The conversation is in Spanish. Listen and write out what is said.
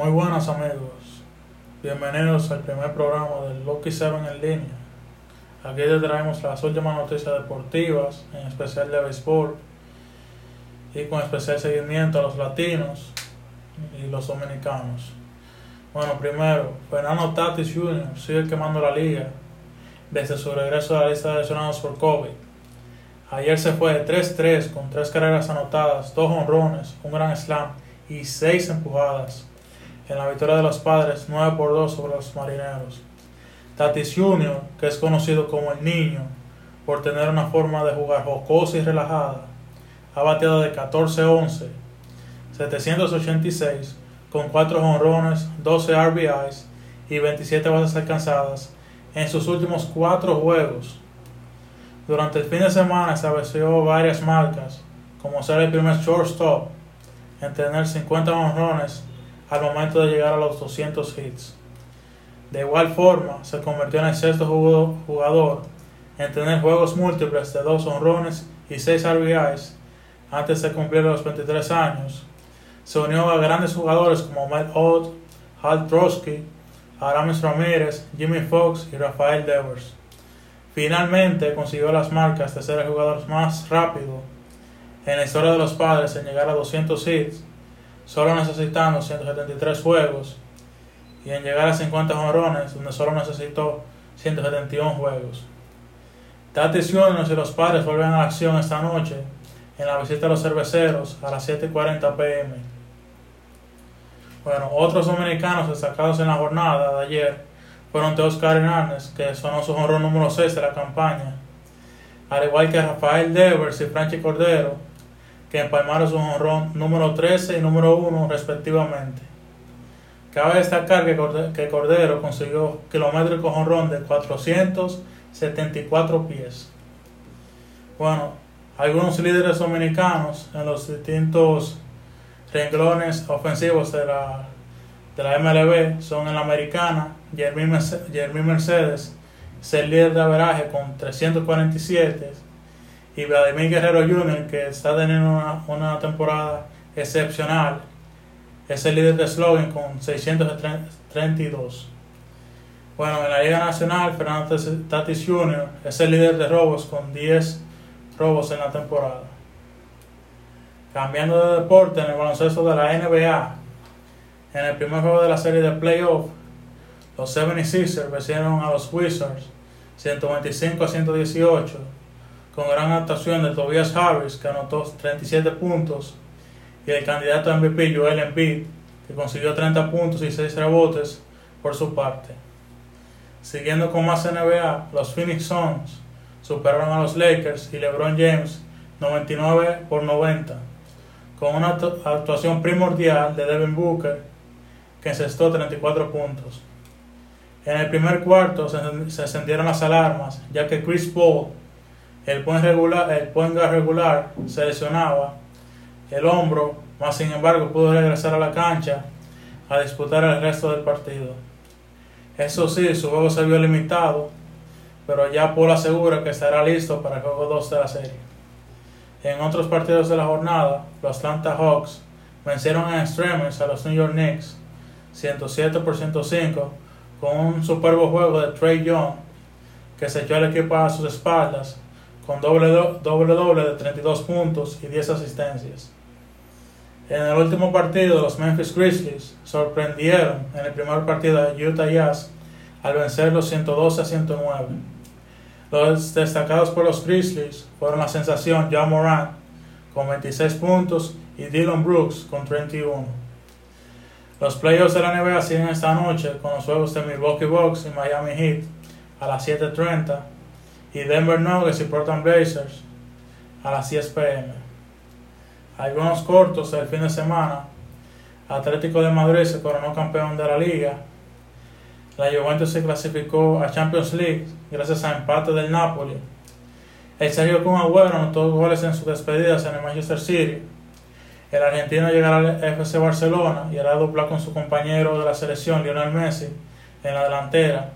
Muy buenas amigos, bienvenidos al primer programa del Lucky 7 en línea. Aquí te traemos las últimas noticias deportivas, en especial de béisbol, y con especial seguimiento a los latinos y los dominicanos. Bueno, primero, Fernando Tatis Jr. sigue quemando la liga desde su regreso a la lista de lesionados por COVID. Ayer se fue de 3-3 con 3 carreras anotadas, 2 honrones, un gran slam y 6 empujadas en la victoria de los padres 9 por 2 sobre los marineros. Tatis Jr., que es conocido como el niño por tener una forma de jugar jocosa y relajada, ha bateado de 14-11, 786, con 4 honrones, 12 RBIs y 27 bases alcanzadas en sus últimos 4 juegos. Durante el fin de semana estableció varias marcas, como ser el primer shortstop en tener 50 honrones al momento de llegar a los 200 hits. De igual forma, se convirtió en el sexto jugador en tener juegos múltiples de dos honrones y 6 RBIs antes de cumplir los 23 años. Se unió a grandes jugadores como Matt Ott, Hal Trotsky, Aramis Ramírez, Jimmy Fox y Rafael Devers. Finalmente consiguió las marcas de ser el jugador más rápido en la historia de los padres en llegar a 200 hits, solo necesitando 173 juegos, y en llegar a 50 jonrones, donde solo necesitó 171 juegos. Tatis Juniors y los padres vuelven a la acción esta noche en la visita a los cerveceros a las 7.40 pm. Bueno, otros dominicanos destacados en la jornada de ayer fueron Teoscar Hernández, que sonó su honrón número 6 de la campaña, al igual que Rafael Devers y Franchi Cordero, que empalmaron su honrón número 13 y número 1 respectivamente. Cabe destacar que Cordero consiguió kilométrico honrón de 474 pies. Bueno, algunos líderes dominicanos en los distintos renglones ofensivos de la, de la MLB son en la americana, Jeremy Mercedes, es líder de averaje con 347 y Vladimir Guerrero Jr., que está teniendo una, una temporada excepcional, es el líder de slogan con 632. Bueno, en la Liga Nacional, Fernando Tatis Jr. es el líder de robos con 10 robos en la temporada. Cambiando de deporte, en el baloncesto de la NBA, en el primer juego de la serie de playoff, los 76ers vencieron a los Wizards 125 a 118 con gran actuación de Tobias Harris que anotó 37 puntos y el candidato a MVP Joel Embiid que consiguió 30 puntos y 6 rebotes por su parte. Siguiendo con más NBA, los Phoenix Suns superaron a los Lakers y LeBron James 99 por 90 con una actuación primordial de Devin Booker que encestó 34 puntos. En el primer cuarto se, encendieron las alarmas ya que Chris Paul, el point, regular, regular, se lesionaba el hombro, más sin embargo pudo regresar a la cancha a disputar el resto del partido. Eso sí, su juego se vio limitado, pero ya Paul asegura que estará listo para el juego 2 de la serie. En otros partidos de la jornada, los Atlanta Hawks vencieron en extremis a los New York Knicks 107 por 105 con un superbo juego de Trey Young que se echó al equipo a sus espaldas con doble doble, doble de 32 puntos y 10 asistencias. En el último partido, los Memphis Grizzlies sorprendieron en el primer partido de Utah Jazz al vencer los 112 a 109. Los destacados por los Grizzlies fueron la sensación John Moran con 26 puntos y Dylan Brooks con 31. Los playoffs de la NBA siguen esta noche con los juegos de Milwaukee Bucks y Miami Heat a las 7.30 y Denver Nuggets y Portland Blazers a las 10 pm. Algunos cortos del fin de semana. Atlético de Madrid se coronó campeón de la liga la Juventus se clasificó a Champions League gracias a empate del Napoli. El Sergio Kun Agüero anotó goles en sus despedidas en el Manchester City. El argentino llegará al FC Barcelona y hará dupla con su compañero de la selección Lionel Messi en la delantera